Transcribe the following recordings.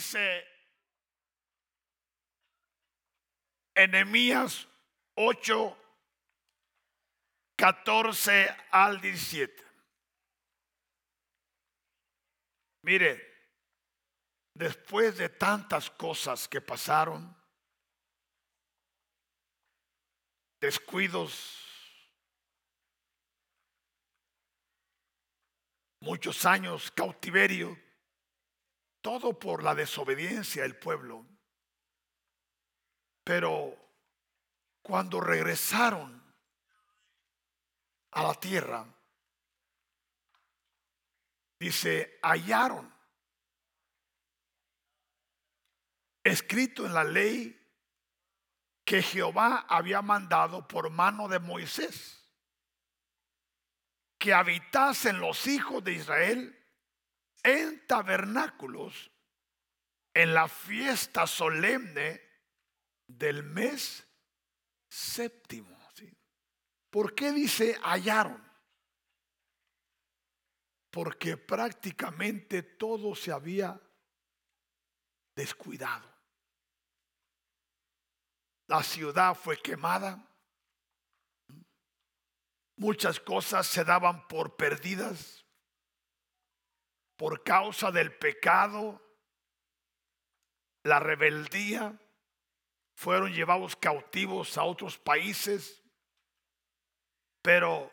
dice Enemías 8, 14 al 17. Mire, después de tantas cosas que pasaron, descuidos, muchos años cautiverio, todo por la desobediencia del pueblo. Pero cuando regresaron a la tierra, dice, hallaron escrito en la ley que Jehová había mandado por mano de Moisés, que habitasen los hijos de Israel en tabernáculos en la fiesta solemne del mes séptimo. ¿Por qué dice hallaron? Porque prácticamente todo se había descuidado. La ciudad fue quemada. Muchas cosas se daban por perdidas por causa del pecado, la rebeldía, fueron llevados cautivos a otros países, pero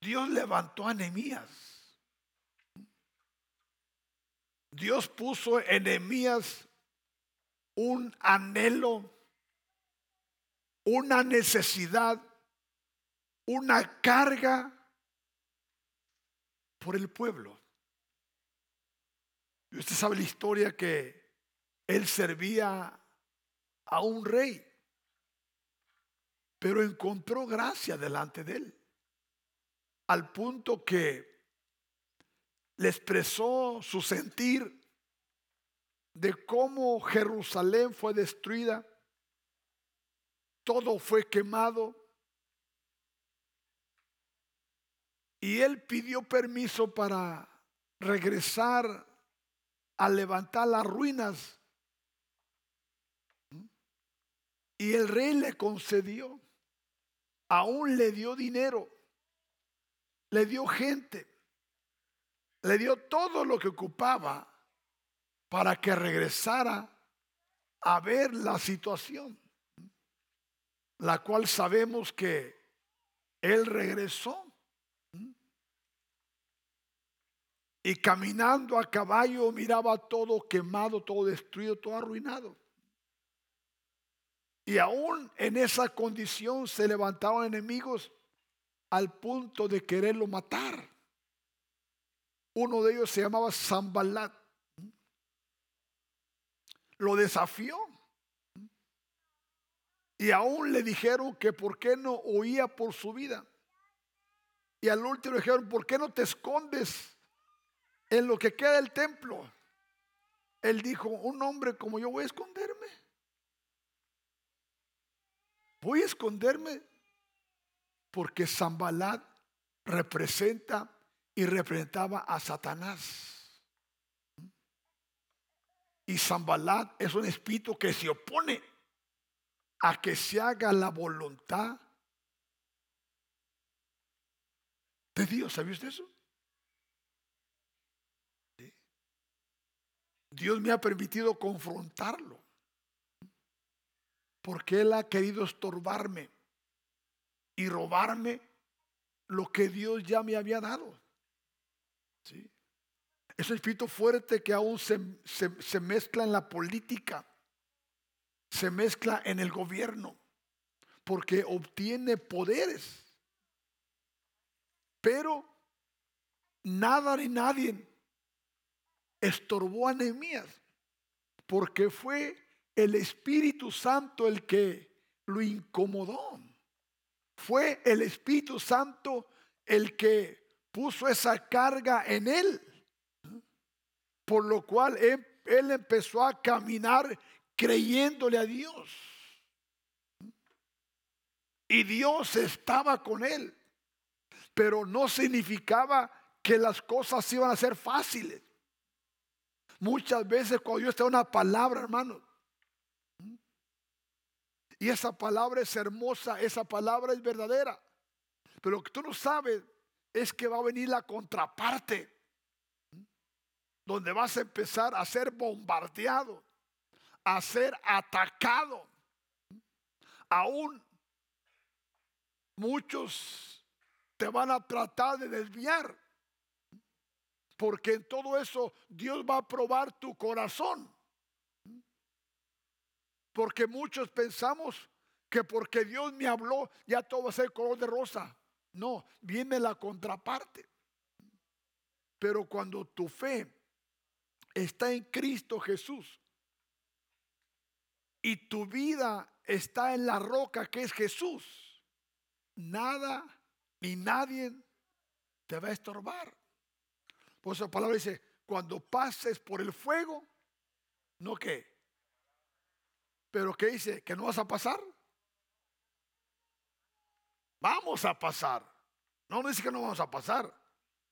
Dios levantó a Nehemías. Dios puso en Nehemías un anhelo, una necesidad, una carga por el pueblo. Y usted sabe la historia que él servía a un rey, pero encontró gracia delante de él, al punto que le expresó su sentir de cómo Jerusalén fue destruida, todo fue quemado, y él pidió permiso para regresar a levantar las ruinas Y el rey le concedió, aún le dio dinero, le dio gente, le dio todo lo que ocupaba para que regresara a ver la situación, la cual sabemos que él regresó. Y caminando a caballo miraba todo quemado, todo destruido, todo arruinado. Y aún en esa condición se levantaban enemigos al punto de quererlo matar. Uno de ellos se llamaba Zambalat. Lo desafió. Y aún le dijeron que por qué no oía por su vida. Y al último le dijeron, ¿por qué no te escondes en lo que queda del templo? Él dijo, un hombre como yo voy a esconderme. Voy a esconderme porque Zambalat representa y representaba a Satanás. Y Zambalat es un espíritu que se opone a que se haga la voluntad de Dios. ¿Sabía usted eso? Dios me ha permitido confrontarlo porque Él ha querido estorbarme y robarme lo que Dios ya me había dado. ¿Sí? Es un espíritu fuerte que aún se, se mezcla en la política, se mezcla en el gobierno, porque obtiene poderes. Pero nada ni nadie estorbó a Nehemías, porque fue el Espíritu Santo el que lo incomodó. Fue el Espíritu Santo el que puso esa carga en él. Por lo cual él, él empezó a caminar creyéndole a Dios. Y Dios estaba con él. Pero no significaba que las cosas iban a ser fáciles. Muchas veces cuando Dios te da una palabra, hermano, y esa palabra es hermosa, esa palabra es verdadera. Pero lo que tú no sabes es que va a venir la contraparte, donde vas a empezar a ser bombardeado, a ser atacado. Aún muchos te van a tratar de desviar, porque en todo eso Dios va a probar tu corazón. Porque muchos pensamos que porque Dios me habló ya todo va a ser color de rosa. No, viene la contraparte. Pero cuando tu fe está en Cristo Jesús y tu vida está en la roca que es Jesús, nada ni nadie te va a estorbar. Por eso la palabra dice, cuando pases por el fuego, no que. Pero ¿qué dice? ¿Que no vas a pasar? Vamos a pasar. No, dice que no vamos a pasar.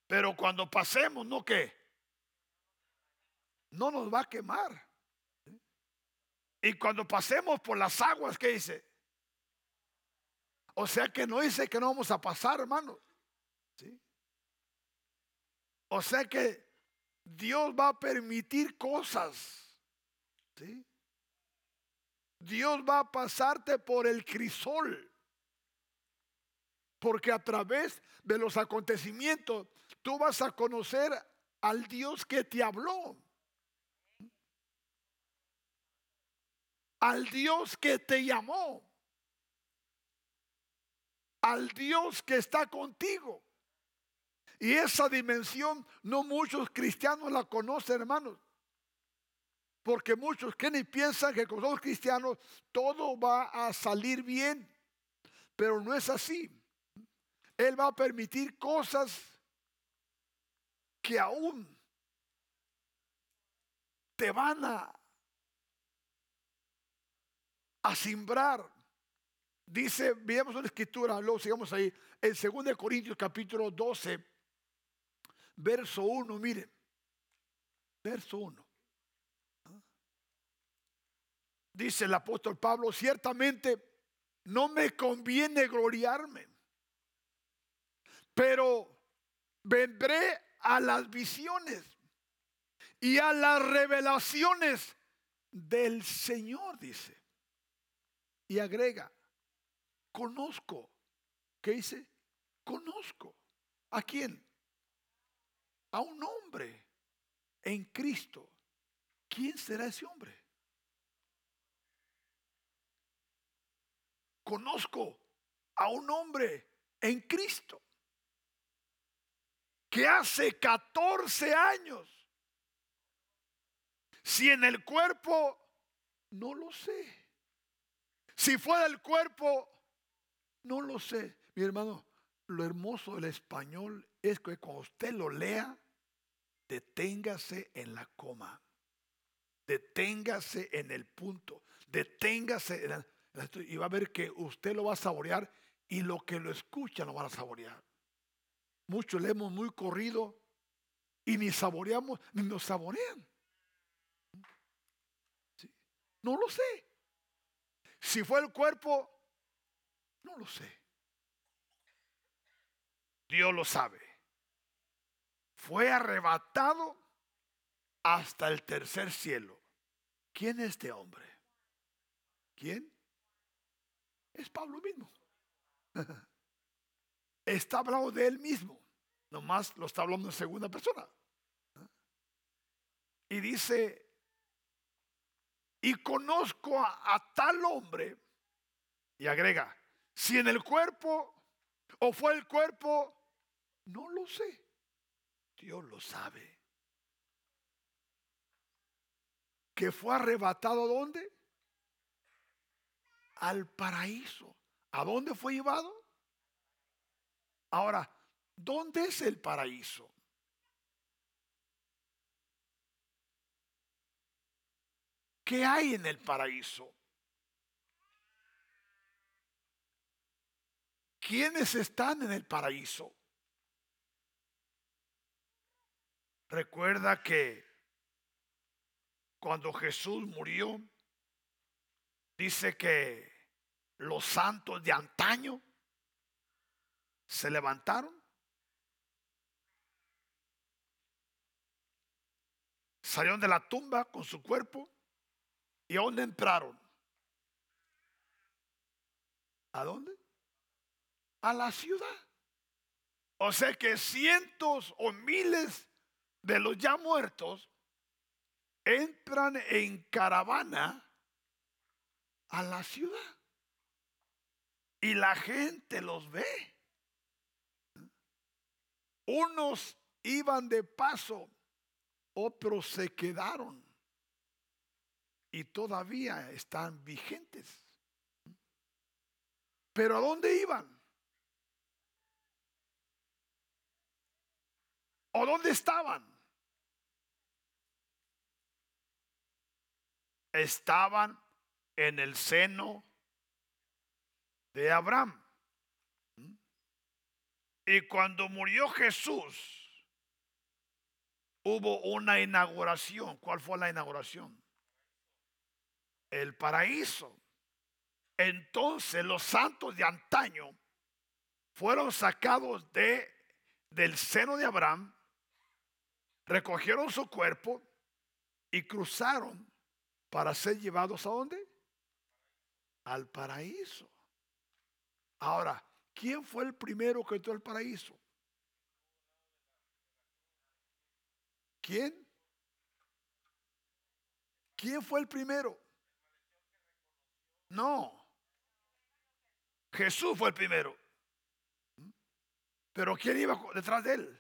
Pero cuando pasemos, ¿no qué? No nos va a quemar. Y cuando pasemos por las aguas, ¿qué dice? O sea que no dice que no vamos a pasar, hermano. ¿Sí? O sea que Dios va a permitir cosas. ¿Sí? Dios va a pasarte por el crisol. Porque a través de los acontecimientos tú vas a conocer al Dios que te habló. Al Dios que te llamó. Al Dios que está contigo. Y esa dimensión no muchos cristianos la conocen, hermanos. Porque muchos que ni piensan que con los cristianos todo va a salir bien. Pero no es así. Él va a permitir cosas que aún te van a, a simbrar. Dice, veamos una escritura, luego sigamos ahí, en 2 Corintios capítulo 12, verso 1, mire, verso 1. Dice el apóstol Pablo, ciertamente no me conviene gloriarme pero vendré a las visiones y a las revelaciones del Señor, dice. Y agrega, conozco. ¿Qué dice? Conozco. ¿A quién? A un hombre en Cristo. ¿Quién será ese hombre? Conozco a un hombre en Cristo que hace 14 años, si en el cuerpo, no lo sé. Si fuera el cuerpo, no lo sé. Mi hermano, lo hermoso del español es que cuando usted lo lea, deténgase en la coma, deténgase en el punto, deténgase en y va a ver que usted lo va a saborear y lo que lo escucha lo van a saborear. Muchos leemos muy corrido y ni saboreamos, ni nos saborean. No lo sé. Si fue el cuerpo, no lo sé. Dios lo sabe. Fue arrebatado hasta el tercer cielo. ¿Quién es este hombre? ¿Quién? Es Pablo mismo. está hablando de él mismo. Nomás lo está hablando en segunda persona. Y dice, y conozco a, tal hombre, y agrega, si en el cuerpo o fue el cuerpo, no lo sé. Dios lo sabe. Que fue arrebatado dónde? Al paraíso. ¿A dónde fue llevado? Ahora, ¿dónde es el paraíso? ¿Qué hay en el paraíso? ¿Quiénes están en el paraíso? Recuerda que cuando Jesús murió, dice que los santos de antaño se levantaron, salieron de la tumba con su cuerpo y a dónde entraron. ¿A dónde? A la ciudad. O sea que cientos o miles de los ya muertos entran en caravana a la ciudad. Y la gente los ve. Unos iban de paso, otros se quedaron y todavía están vigentes. Pero ¿a dónde iban? ¿O dónde estaban? Estaban en el seno de Abraham. Y cuando murió Jesús, hubo una inauguración. ¿Cuál fue la inauguración? El paraíso. Entonces los santos de antaño fueron sacados de, del seno de Abraham, recogieron su cuerpo y cruzaron para ser llevados a dónde? Al paraíso. Ahora, ¿quién fue el primero que entró al paraíso? ¿Quién? ¿Quién fue el primero? No. Jesús fue el primero. Pero ¿quién iba detrás de él?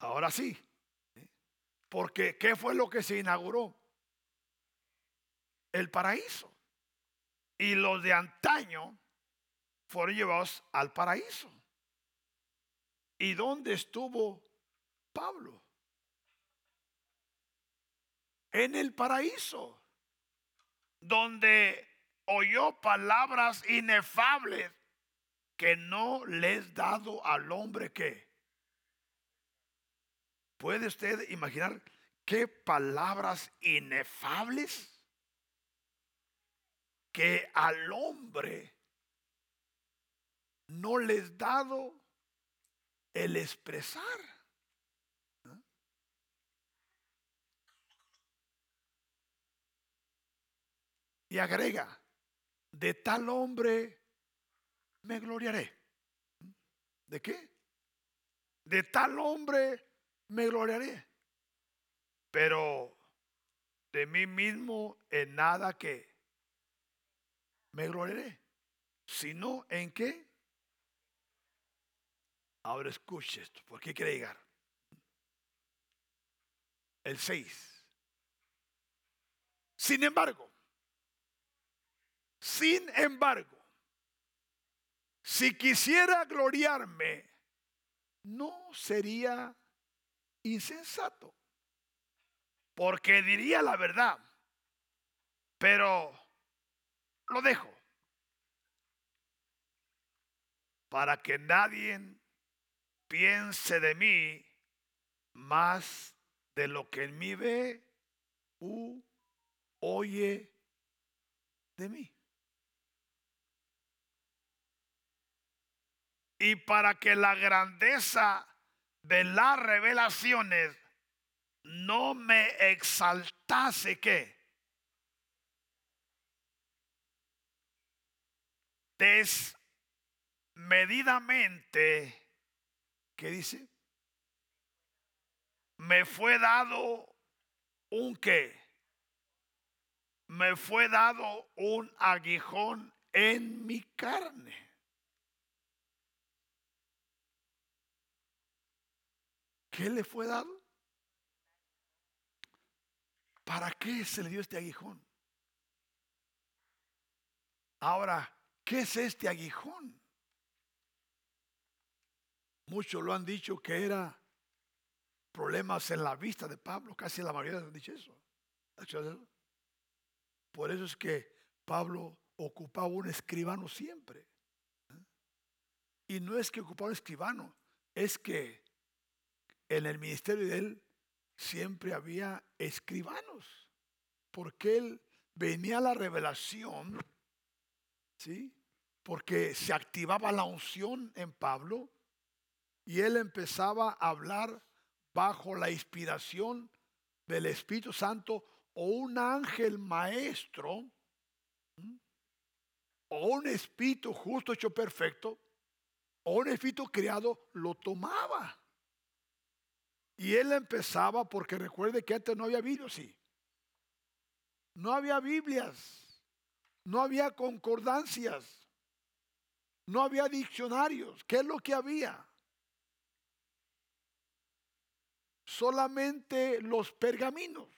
Ahora sí. Porque ¿qué fue lo que se inauguró? El paraíso. Y los de antaño fueron llevados al paraíso. ¿Y dónde estuvo Pablo? En el paraíso, donde oyó palabras inefables que no les dado al hombre que. ¿Puede usted imaginar qué palabras inefables? que al hombre no les dado el expresar. Y agrega, de tal hombre me gloriaré. ¿De qué? De tal hombre me gloriaré. Pero de mí mismo en nada que me gloriaré. Sino en qué? Ahora escuche esto, ¿por qué quiere llegar? El 6. Sin embargo, sin embargo, si quisiera gloriarme, no sería insensato, porque diría la verdad, pero lo dejo. Para que nadie piense de mí más de lo que en mí ve u oye de mí. Y para que la grandeza de las revelaciones no me exaltase que desmedidamente, ¿qué dice? Me fue dado un qué? Me fue dado un aguijón en mi carne. ¿Qué le fue dado? ¿Para qué se le dio este aguijón? Ahora, ¿Qué es este aguijón? Muchos lo han dicho que era problemas en la vista de Pablo, casi la mayoría han dicho eso. Por eso es que Pablo ocupaba un escribano siempre. Y no es que ocupaba un escribano, es que en el ministerio de él siempre había escribanos, porque él venía la revelación, ¿sí? Porque se activaba la unción en Pablo y él empezaba a hablar bajo la inspiración del Espíritu Santo o un ángel maestro o un espíritu justo hecho perfecto o un espíritu criado lo tomaba. Y él empezaba porque recuerde que antes no había Biblia, sí. No había Biblias, no había concordancias, no había diccionarios. ¿Qué es lo que había? Solamente los pergaminos.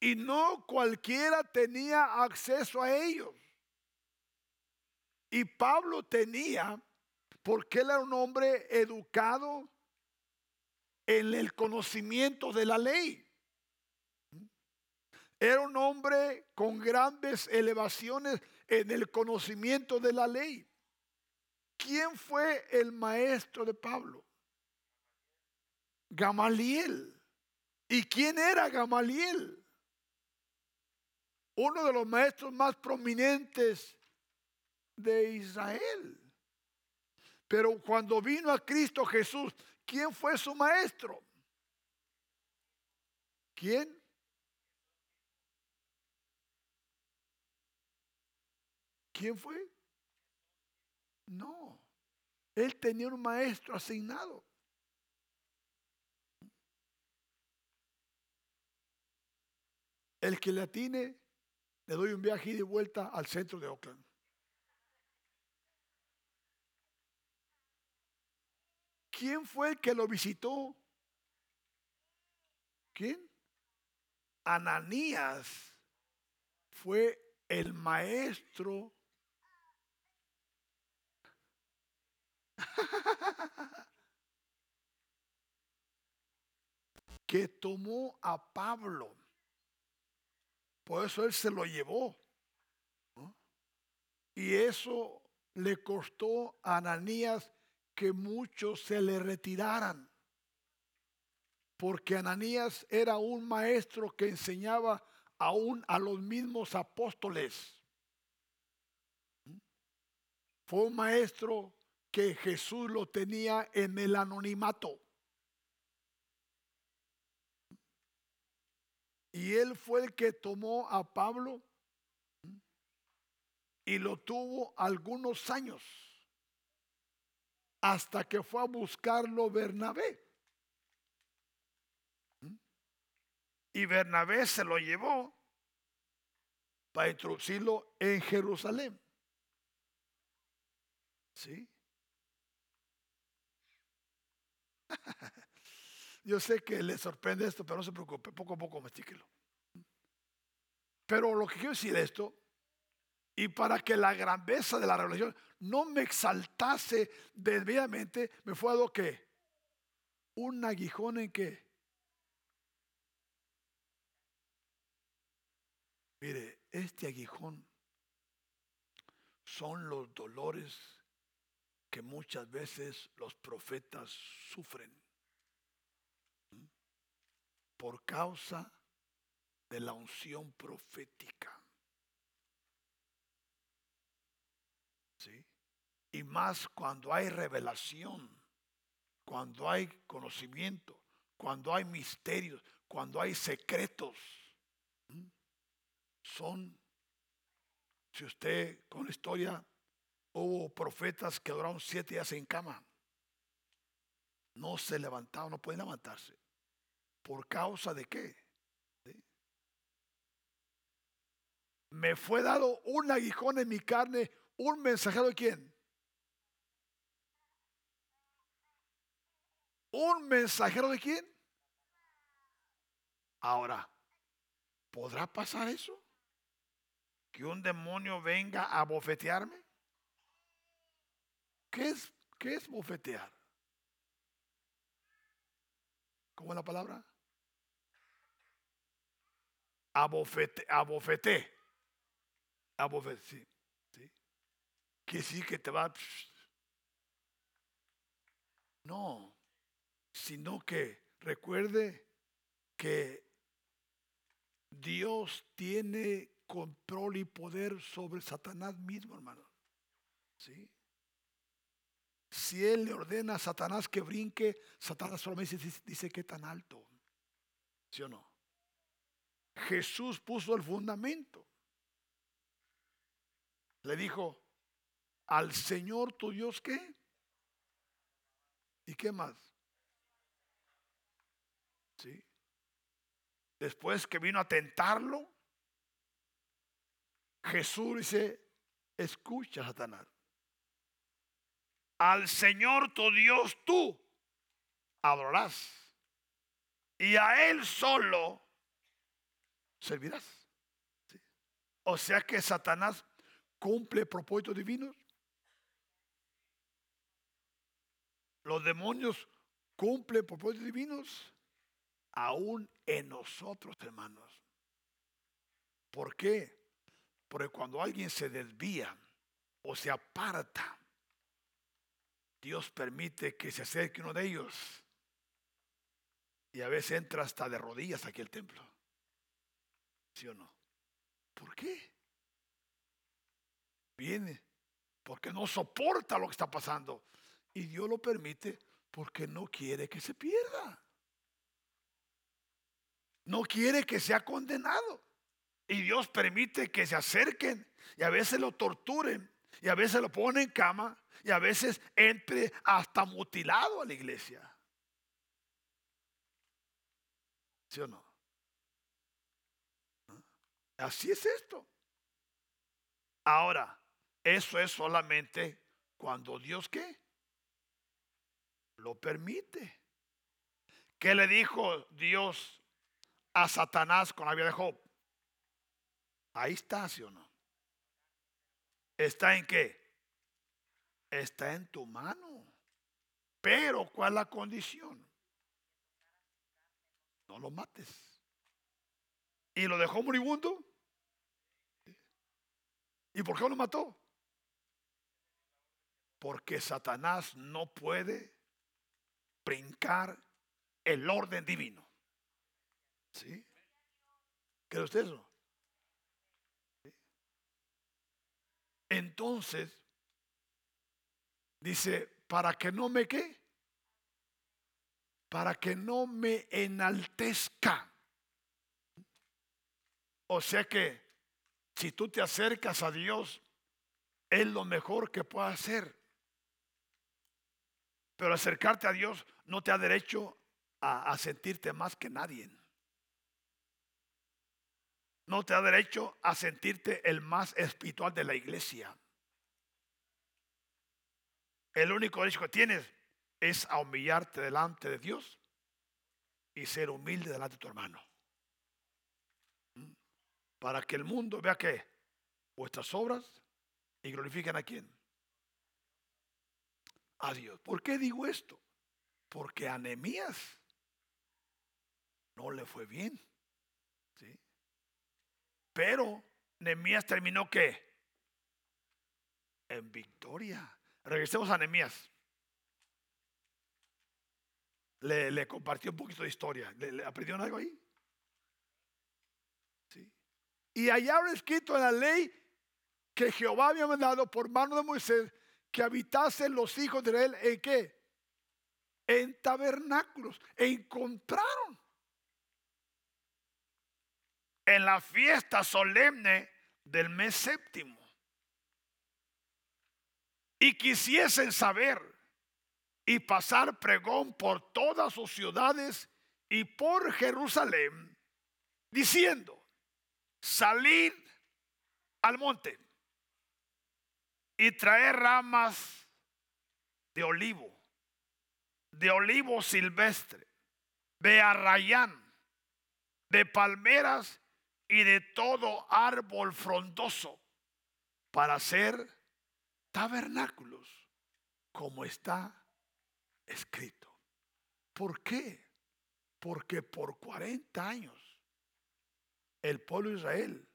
Y no cualquiera tenía acceso a ellos. Y Pablo tenía, porque él era un hombre educado en el conocimiento de la ley. Era un hombre con grandes elevaciones en el conocimiento de la ley. ¿Quién fue el maestro de Pablo? Gamaliel. ¿Y quién era Gamaliel? Uno de los maestros más prominentes de Israel. Pero cuando vino a Cristo Jesús, ¿quién fue su maestro? ¿Quién? ¿Quién fue? No. Él tenía un maestro asignado. El que le atine, le doy un viaje y de vuelta al centro de Oakland. ¿Quién fue el que lo visitó? ¿Quién? Ananías fue el maestro que tomó a Pablo. Por eso él se lo llevó. Y eso le costó a Ananías que muchos se le retiraran. Porque Ananías era un maestro que enseñaba aún a los mismos apóstoles. Fue un maestro que Jesús lo tenía en el anonimato. Y él fue el que tomó a Pablo y lo tuvo algunos años hasta que fue a buscarlo Bernabé. Y Bernabé se lo llevó para introducirlo en Jerusalén. ¿Sí? Yo sé que le sorprende esto, pero no se preocupe, poco a poco mastíquelo. Pero lo que quiero decir esto, y para que la grandeza de la revelación no me exaltase debidamente, me fue dado que un aguijón en que, mire, este aguijón son los dolores que muchas veces los profetas sufren por causa de la unción profética. ¿Sí? Y más cuando hay revelación, cuando hay conocimiento, cuando hay misterios, cuando hay secretos. Son, si usted con la historia, hubo profetas que duraron siete días en cama. No se levantaban, no pueden levantarse. ¿Por causa de qué? Me fue dado un aguijón en mi carne, un mensajero de quién? ¿Un mensajero de quién? Ahora, ¿podrá pasar eso? ¿Que un demonio venga a bofetearme? ¿Qué es, qué es bofetear? ¿Cómo es la palabra? abofete, abofete, abofete, sí, sí. Quiere decir que te va. No, sino que Recuerde que Dios tiene control y poder sobre Satanás mismo, hermano. ¿Sí? Si Él le ordena a Satanás que brinque, Satanás solamente dice, que tan alto. ¿Sí o no? Jesús puso el fundamento. Le dijo, al Señor tu Dios qué? ¿Y qué más? Después que vino a tentarlo, Jesús dice, escucha, Satanás. Al Señor tu Dios tú adorarás. Y a Él solo servirás. O sea que Satanás cumple propósitos divinos. Los demonios cumplen propósitos divinos aún en nosotros, hermanos. ¿Por qué? Porque cuando alguien se desvía o se aparta, Dios permite que se acerque uno de ellos. Y a veces entra hasta de rodillas aquí al templo. ¿Sí o no? ¿Por qué? Viene porque no soporta lo que está pasando. Y Dios lo permite porque no quiere que se pierda. No quiere que sea condenado. Y Dios permite que se acerquen y a veces lo torturen y a veces lo ponen en cama y a veces entre hasta mutilado a la iglesia. ¿Sí o no? Así es esto. Ahora, eso es solamente cuando Dios qué? Lo permite. ¿Qué le dijo Dios a Satanás con la vida de Job? Ahí está, ¿sí o no? ¿Está en qué? Está en tu mano. Pero, ¿cuál es la condición? No lo mates. ¿Y lo dejó moribundo? ¿Y por qué lo mató? Porque Satanás no puede brincar el orden divino. ¿Sí? ¿Cree usted eso? Entonces, dice, para que no me qué, para que no me enaltezca. O sea que si tú te acercas a Dios, es lo mejor que puedas hacer. Pero acercarte a Dios no te da derecho a sentirte más que nadie no te da derecho a sentirte el más espiritual de la iglesia. El único derecho que tienes es a humillarte delante de Dios y ser humilde delante de tu hermano. ¿Mm? Para que el mundo vea que vuestras obras y glorifiquen a quién? A Dios. ¿Por qué digo esto? Porque a Nehemías no le fue bien. Pero Nehemías terminó qué? En victoria. Regresemos a Nehemías. Le, le, compartió un poquito de historia. ¿Le, le aprendieron algo ahí? Sí. Y allá habrá escrito en la ley que Jehová había mandado por mano de Moisés que habitasen los hijos de Israel en qué? En tabernáculos. E encontraron en la fiesta solemne del mes séptimo. Y quisiesen saber y pasar pregón por todas sus ciudades y por Jerusalén, diciendo, salid al monte y traer ramas de olivo, de olivo silvestre, de arrayán, de palmeras y de todo árbol frondoso para hacer tabernáculos, como está escrito. ¿Por qué? Porque por 40 años el pueblo de Israel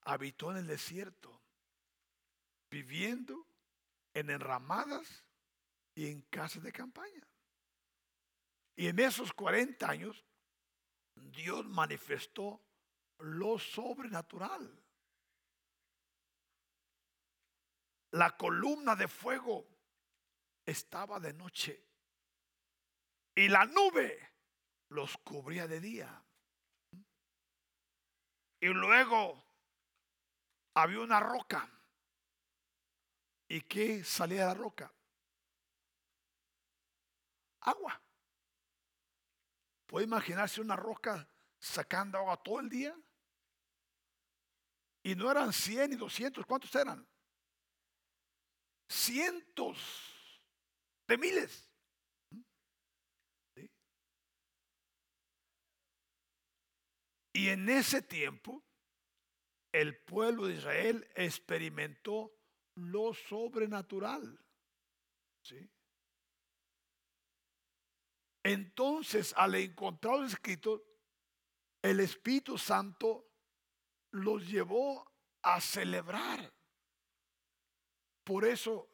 habitó en el desierto, viviendo en enramadas y en casas de campaña. Y en esos 40 años, Dios manifestó lo sobrenatural. La columna de fuego estaba de noche y la nube los cubría de día. Y luego había una roca. ¿Y qué salía de la roca? Agua. ¿Puede imaginarse una roca sacando agua todo el día? Y no eran 100 y 200, ¿cuántos eran? Cientos de miles. Y en ese tiempo, el pueblo de Israel experimentó lo sobrenatural. ¿Sí? Entonces, al encontrar los escritos, el Espíritu Santo los llevó a celebrar. Por eso,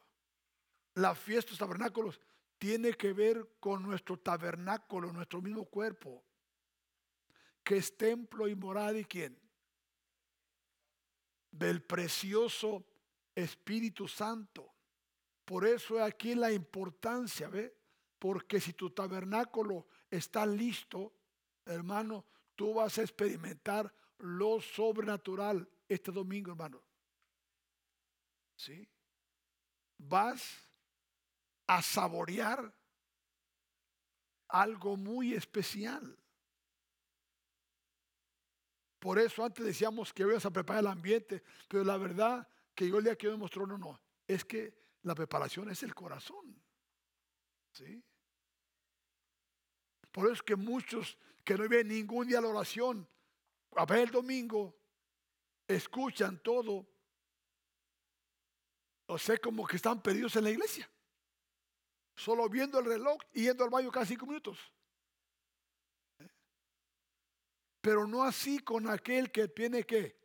la fiesta de los tabernáculos tiene que ver con nuestro tabernáculo, nuestro mismo cuerpo, que es templo y morada de quién? Del precioso Espíritu Santo. Por eso aquí la importancia, ¿ve? Porque si tu tabernáculo está listo, hermano, tú vas a experimentar lo sobrenatural este domingo, hermano. ¿Sí? Vas a saborear algo muy especial. Por eso antes decíamos que ibas a preparar el ambiente, pero la verdad que yo el día que demostró, no, no, es que la preparación es el corazón. Por eso es que muchos que no ven ningún día la oración, a ver el domingo, escuchan todo, o sea, como que están perdidos en la iglesia. Solo viendo el reloj y yendo al baño cada cinco minutos. Pero no así con aquel que tiene que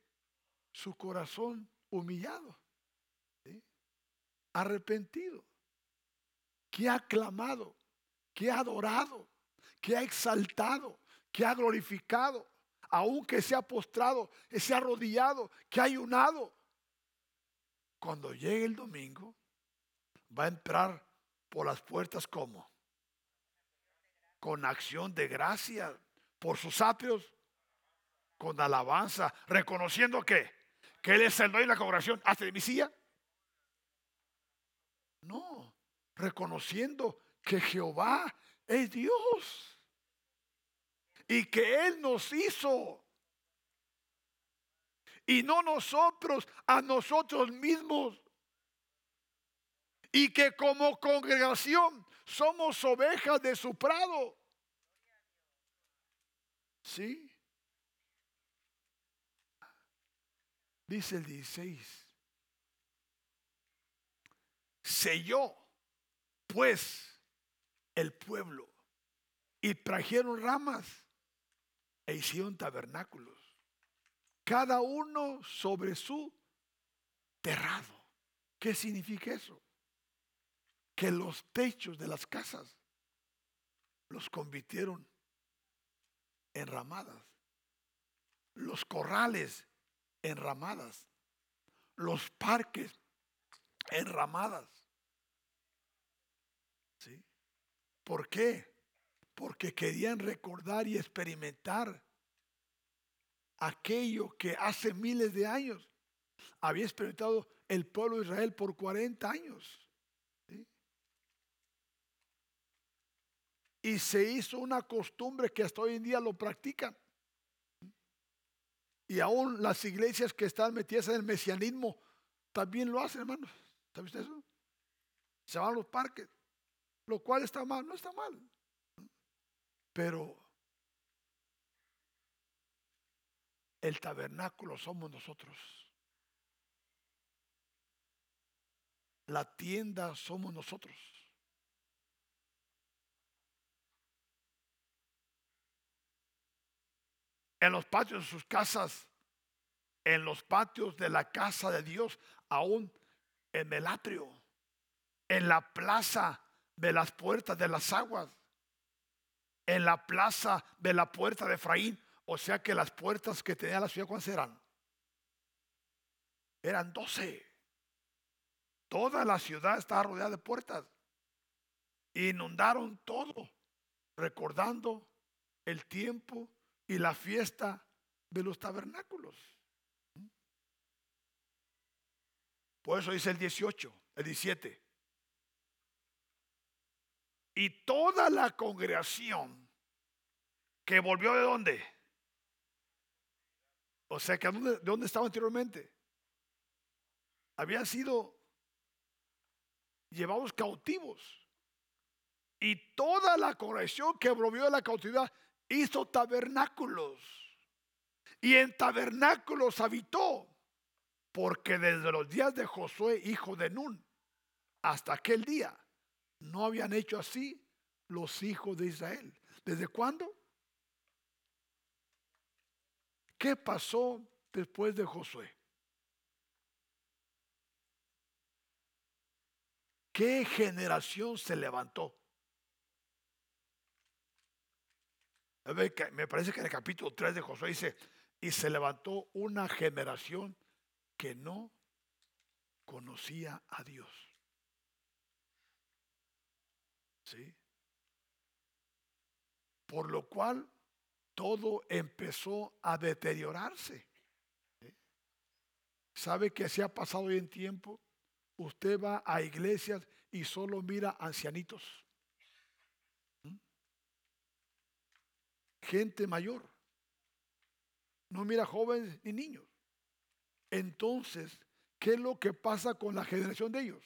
su corazón humillado, arrepentido, que ha clamado, que ha adorado, que ha exaltado, que ha glorificado, aunque se ha postrado, que se ha arrodillado, que ha ayunado. Cuando llegue el domingo, va a entrar por las puertas como? Con acción de gracia por sus atrios, con alabanza, reconociendo que, que Él es el doy y la congregación hasta de mi. No, reconociendo que Jehová es Dios y que Él nos hizo. Y no nosotros a nosotros mismos. Y que como congregación somos ovejas de su prado. ¿Sí? Dice el 16. Selló, pues, el pueblo y trajeron ramas e hicieron tabernáculos, cada uno sobre su terrado. ¿Qué significa eso? Que los techos de las casas los convirtieron en ramadas, los corrales en ramadas, los parques en ramadas. ¿Sí? ¿Por qué? porque querían recordar y experimentar aquello que hace miles de años había experimentado el pueblo de Israel por 40 años. Y se hizo una costumbre que hasta hoy en día lo practican. Y aún las iglesias que están metidas en el mesianismo también lo hacen, hermanos. ¿Sabes eso? Se van a los parques. Lo cual está mal, no está mal. Pero el tabernáculo somos nosotros. La tienda somos nosotros. En los patios de sus casas, en los patios de la casa de Dios, aún en el atrio, en la plaza de las puertas de las aguas, en la plaza de la puerta de Efraín. O sea que las puertas que tenía la ciudad, ¿cuántas eran? Eran doce. Toda la ciudad estaba rodeada de puertas. Inundaron todo, recordando el tiempo y la fiesta de los tabernáculos. Por eso dice el 18, el 17. Y toda la congregación que volvió de dónde? O sea, que ¿de dónde estaba anteriormente? Habían sido llevados cautivos. Y toda la congregación que volvió de la cautividad hizo tabernáculos. Y en tabernáculos habitó. Porque desde los días de Josué, hijo de Nun, hasta aquel día, no habían hecho así los hijos de Israel. ¿Desde cuándo? ¿Qué pasó después de Josué? ¿Qué generación se levantó? Me parece que en el capítulo 3 de Josué dice, y se levantó una generación que no conocía a Dios. Por lo cual todo empezó a deteriorarse. ¿Sabe que se ha pasado hoy en tiempo? Usted va a iglesias y solo mira ancianitos. ¿Mm? Gente mayor. No mira jóvenes ni niños. Entonces, ¿qué es lo que pasa con la generación de ellos?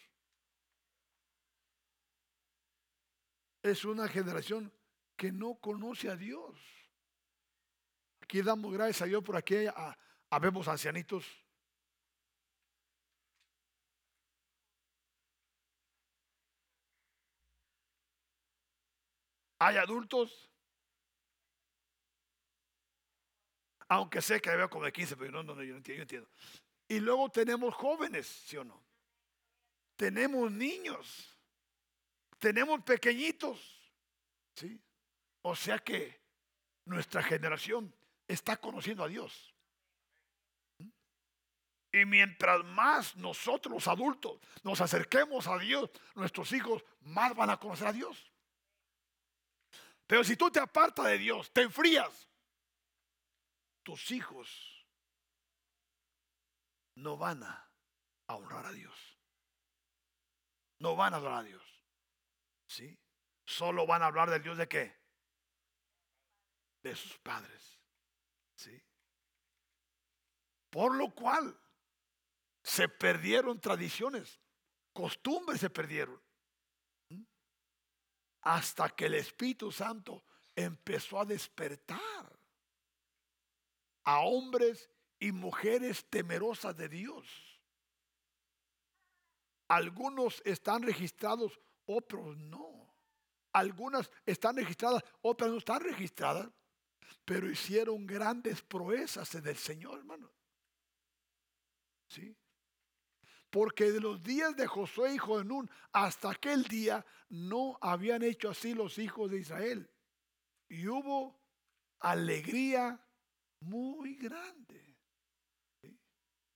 Es una generación que no conoce a Dios. Aquí damos gracias a Dios por aquí habemos ancianitos. Hay adultos. Aunque sé que veo como de 15, pero no, no, yo entiendo, yo entiendo. Y luego tenemos jóvenes, ¿sí o no? Tenemos niños. Tenemos pequeñitos. ¿Sí? O sea que nuestra generación está conociendo a Dios. Y mientras más nosotros los adultos nos acerquemos a Dios, nuestros hijos más van a conocer a Dios. Pero si tú te apartas de Dios, te enfrías, tus hijos no van a honrar a Dios. No van a adorar a Dios. ¿Sí? Solo van a hablar del Dios de qué? De sus padres. ¿Sí? Por lo cual se perdieron tradiciones, costumbres se perdieron. Hasta que el Espíritu Santo empezó a despertar a hombres y mujeres temerosas de Dios. Algunos están registrados, otros no. Algunas están registradas, otras no están registradas pero hicieron grandes proezas en el Señor, hermano. ¿Sí? Porque de los días de Josué, hijo de Nun, hasta aquel día no habían hecho así los hijos de Israel. Y hubo alegría muy grande.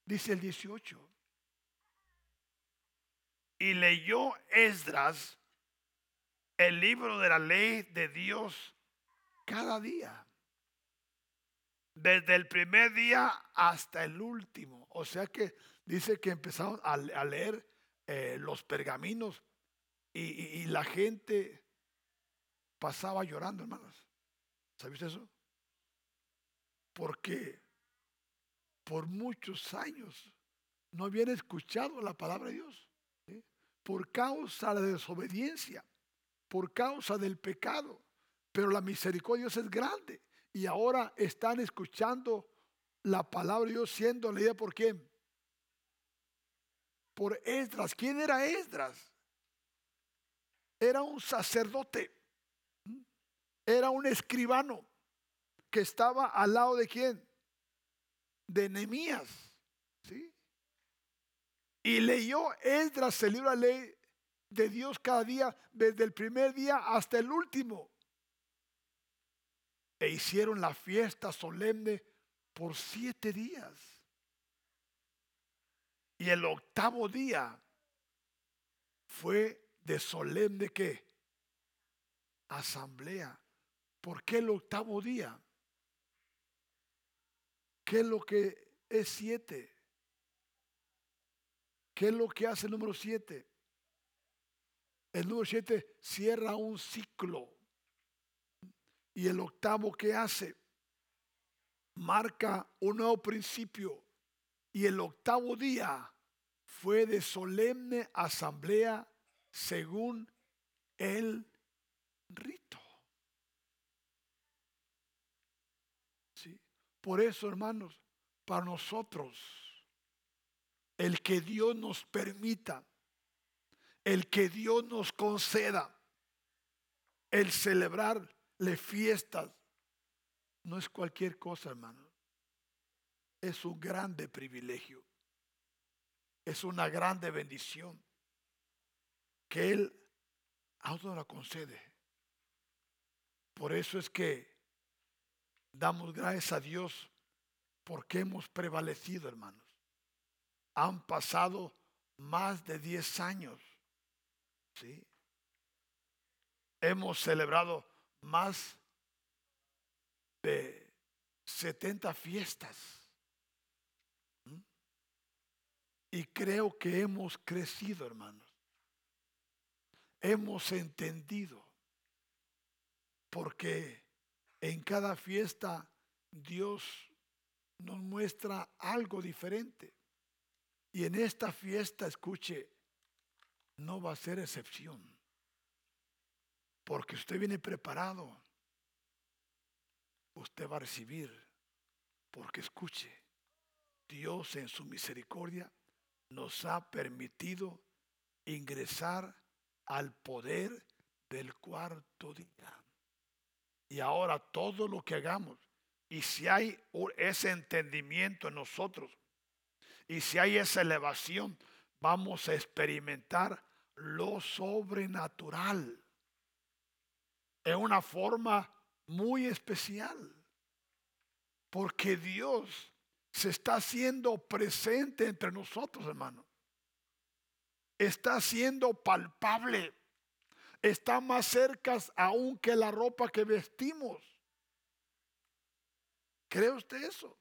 Dice el 18. Y leyó Esdras el libro de la ley de Dios cada día desde el primer día hasta el último. O sea que dice que empezaron a, leer eh, los pergaminos y, la gente pasaba llorando, hermanos. ¿Sabes eso? Porque por muchos años no habían escuchado la palabra de Dios. Por causa de la desobediencia, por causa del pecado. Pero la misericordia de Dios es grande y ahora están escuchando la palabra de Dios siendo leída por quién? Por Esdras. ¿Quién era Esdras? Era un sacerdote. Era un escribano que estaba al lado de quién? De Nehemías. Y leyó Esdras el libro de la ley de Dios cada día, desde el primer día hasta el último. e hicieron la fiesta solemne por siete días. Y el octavo día fue de solemne que asamblea. ¿Por qué el octavo día? ¿Qué es lo que es siete? ¿Qué es lo que hace el número siete? El número siete cierra un ciclo. Y el octavo que hace marca un nuevo principio. Y el octavo día fue de solemne asamblea según el rito. ¿Sí? Por eso, hermanos, para nosotros, el que Dios nos permita, el que Dios nos conceda, el celebrarle fiestas, no es cualquier cosa, hermano. Es un grande privilegio. Es una grande bendición que Él auto la concede. Por eso es que damos gracias a Dios porque hemos prevalecido, hermanos. Han pasado más de 10 años. ¿sí? Hemos celebrado más de 70 fiestas. Y creo que hemos crecido, hermanos hemos entendido. Porque en cada fiesta Dios nos muestra algo diferente. Y en esta fiesta, escuche, no va a ser excepción. Porque usted viene preparado. Usted va a recibir. Porque escuche, Dios en su misericordia nos ha permitido ingresar al poder del cuarto día. Y ahora todo lo que hagamos, y si hay ese entendimiento en nosotros, y si hay esa elevación, vamos a experimentar lo sobrenatural en una forma muy especial. Porque Dios se está haciendo presente entre nosotros, hermanos está siendo palpable. Está más cerca aún que la ropa que vestimos. ¿Cree usted eso?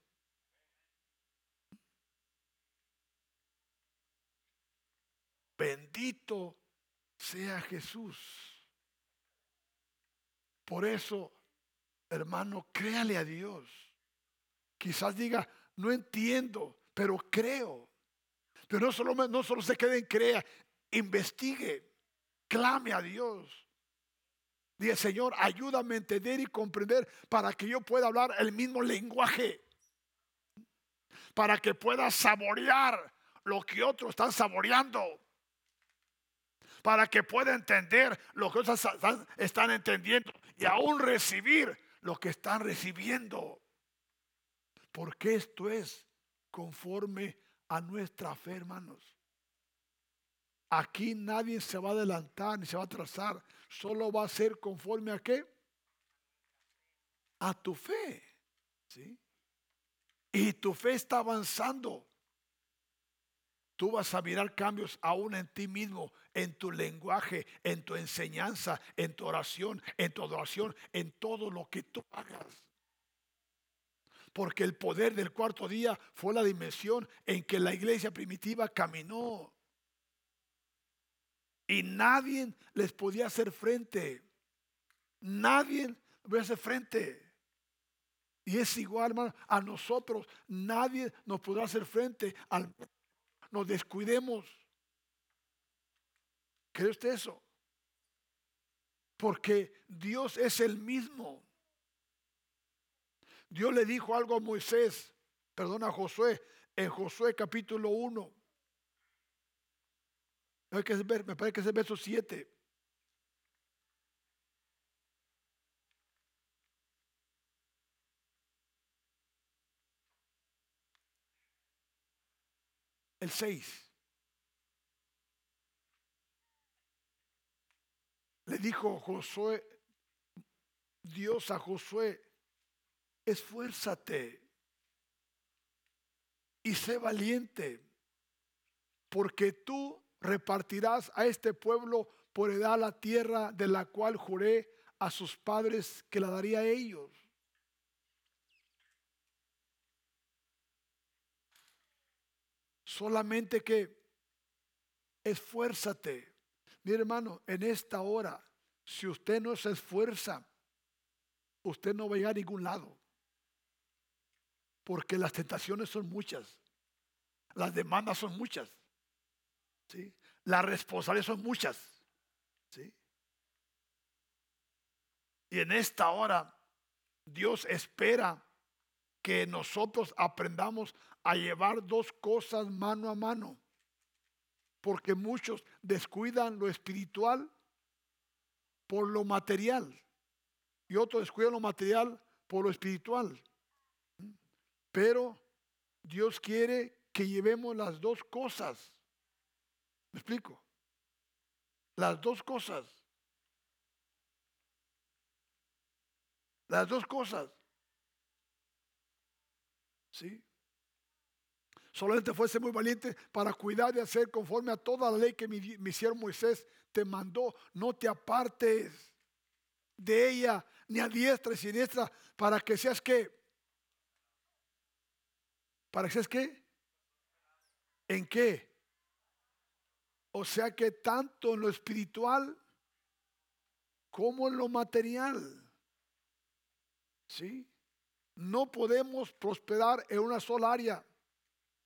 Bendito sea Jesús. Por eso, hermano, créale a Dios. Quizás diga, no entiendo, pero creo. Pero no solo, no solo se quede en crea, investigue, clame a Dios. Dice, Señor, ayúdame a entender y comprender para que yo pueda hablar el mismo lenguaje. Para que pueda saborear lo que otros están saboreando. Para que pueda entender lo que otros están entendiendo. Y aún recibir lo que están recibiendo. Porque esto es conforme a nuestra fe, hermanos. Aquí nadie se va a adelantar ni se va a atrasar. Solo va a ser conforme a qué? A tu fe. ¿Sí? Y tu fe está avanzando. Tú vas a mirar cambios aún en ti mismo, en tu lenguaje, en tu enseñanza, en tu oración, en tu adoración, en todo lo que tú hagas porque el poder del cuarto día fue la dimensión en que la iglesia primitiva caminó. Y nadie les podía hacer frente. Nadie podía hacer frente. Y es igual, hermano, a nosotros. Nadie nos podrá hacer frente. Al, nos descuidemos. ¿Cree usted eso? Porque Dios es el mismo. Dios le dijo algo a Moisés, perdón, a Josué, en Josué capítulo 1. Me parece que es el verso 7. El 6. Le dijo Josué, Dios a Josué, esfuérzate y sé valiente, porque tú repartirás a este pueblo por edad la tierra de la cual juré a sus padres que la daría a ellos. Solamente que esfuérzate. Mi hermano, en esta hora, si usted no se esfuerza, usted no va a llegar a ningún lado. Porque las tentaciones son muchas. Las demandas son muchas. ¿sí? Las responsabilidades son muchas. ¿sí? Y en esta hora, Dios espera que nosotros aprendamos a llevar dos cosas mano a mano. Porque muchos descuidan lo espiritual por lo material y otros descuidan lo material por lo espiritual. Pero Dios quiere que llevemos las dos cosas. ¿Me explico? Las dos cosas. Las dos cosas. ¿Sí? Solamente fuese muy valiente para cuidar de hacer conforme a toda la ley que mi, mi siervo Moisés te mandó. No te apartes de ella ni a diestra y siniestra para que seas que. ¿Para que seas qué? ¿En qué? O sea que tanto en lo espiritual como en lo material. ¿Sí? No podemos prosperar en una sola área.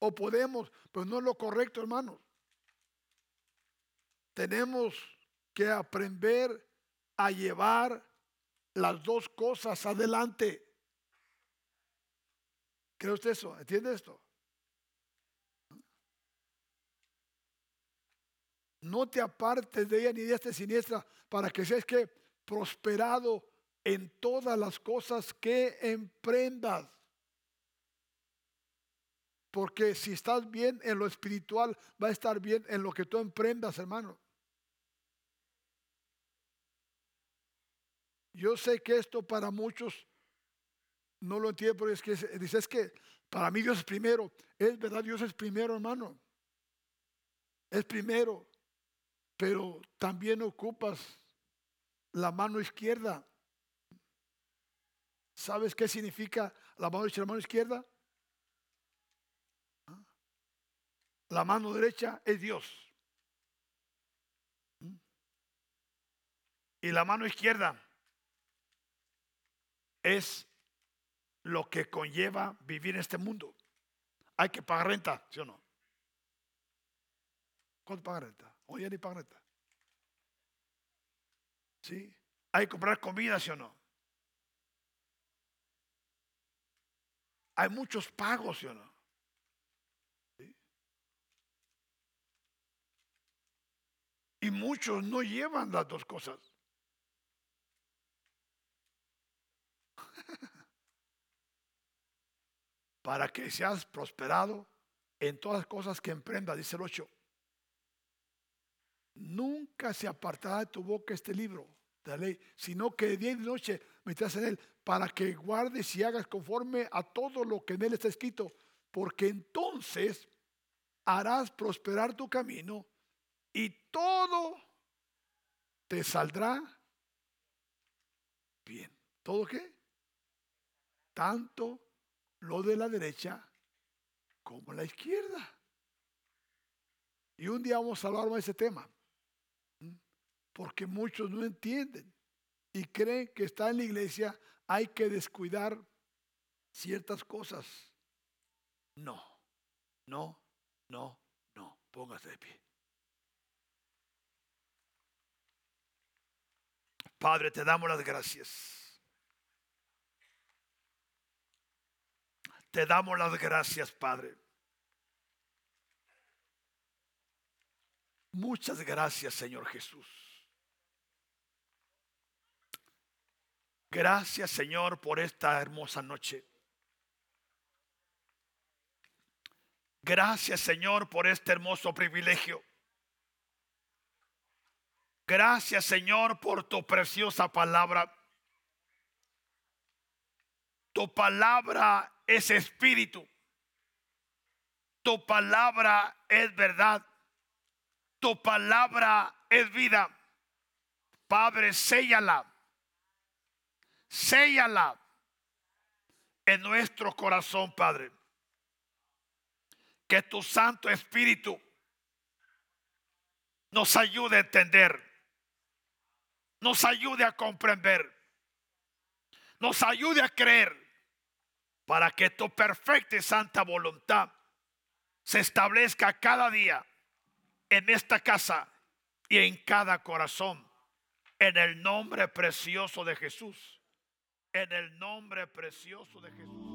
O podemos, pero no es lo correcto, hermanos. Tenemos que aprender a llevar las dos cosas adelante. ¿Cree usted eso? ¿Entiende esto? No te apartes de ella ni de esta siniestra para que seas que prosperado en todas las cosas que emprendas. Porque si estás bien en lo espiritual, va a estar bien en lo que tú emprendas, hermano. Yo sé que esto para muchos no lo entienden, pero es que dice, es que para mí Dios es primero. Es verdad, Dios es primero, hermano. Es primero. Pero también ocupas la mano izquierda. ¿Sabes qué significa la mano la mano izquierda? La mano derecha es Dios. Y la mano izquierda es lo que conlleva vivir en este mundo. Hay que pagar renta, ¿sí o no? ¿Cuánto paga renta? Oye, ni paga renta. ¿Sí? Hay que comprar comida, ¿sí o no? Hay muchos pagos, ¿sí o no? Y muchos no llevan las dos cosas. Para que seas prosperado en todas las cosas que emprendas, dice el 8. Nunca se apartará de tu boca este libro de la ley, sino que de día y de noche metas en él, para que guardes y hagas conforme a todo lo que en él está escrito, porque entonces harás prosperar tu camino y todo te saldrá bien. ¿Todo qué? Tanto lo de la derecha como la izquierda. Y un día vamos a hablar de ese tema. Porque muchos no entienden y creen que está en la iglesia hay que descuidar ciertas cosas. No, no, no, no. Póngase de pie. Padre, te damos las gracias. Te damos las gracias, Padre. Muchas gracias, Señor Jesús. Gracias, Señor, por esta hermosa noche. Gracias, Señor, por este hermoso privilegio. Gracias Señor por tu preciosa palabra. Tu palabra es espíritu. Tu palabra es verdad. Tu palabra es vida. Padre, séllala. Séllala en nuestro corazón, Padre. Que tu Santo Espíritu nos ayude a entender, nos ayude a comprender, nos ayude a creer para que tu perfecta y santa voluntad se establezca cada día en esta casa y en cada corazón. En el nombre precioso de Jesús. En el nombre precioso de Jesús.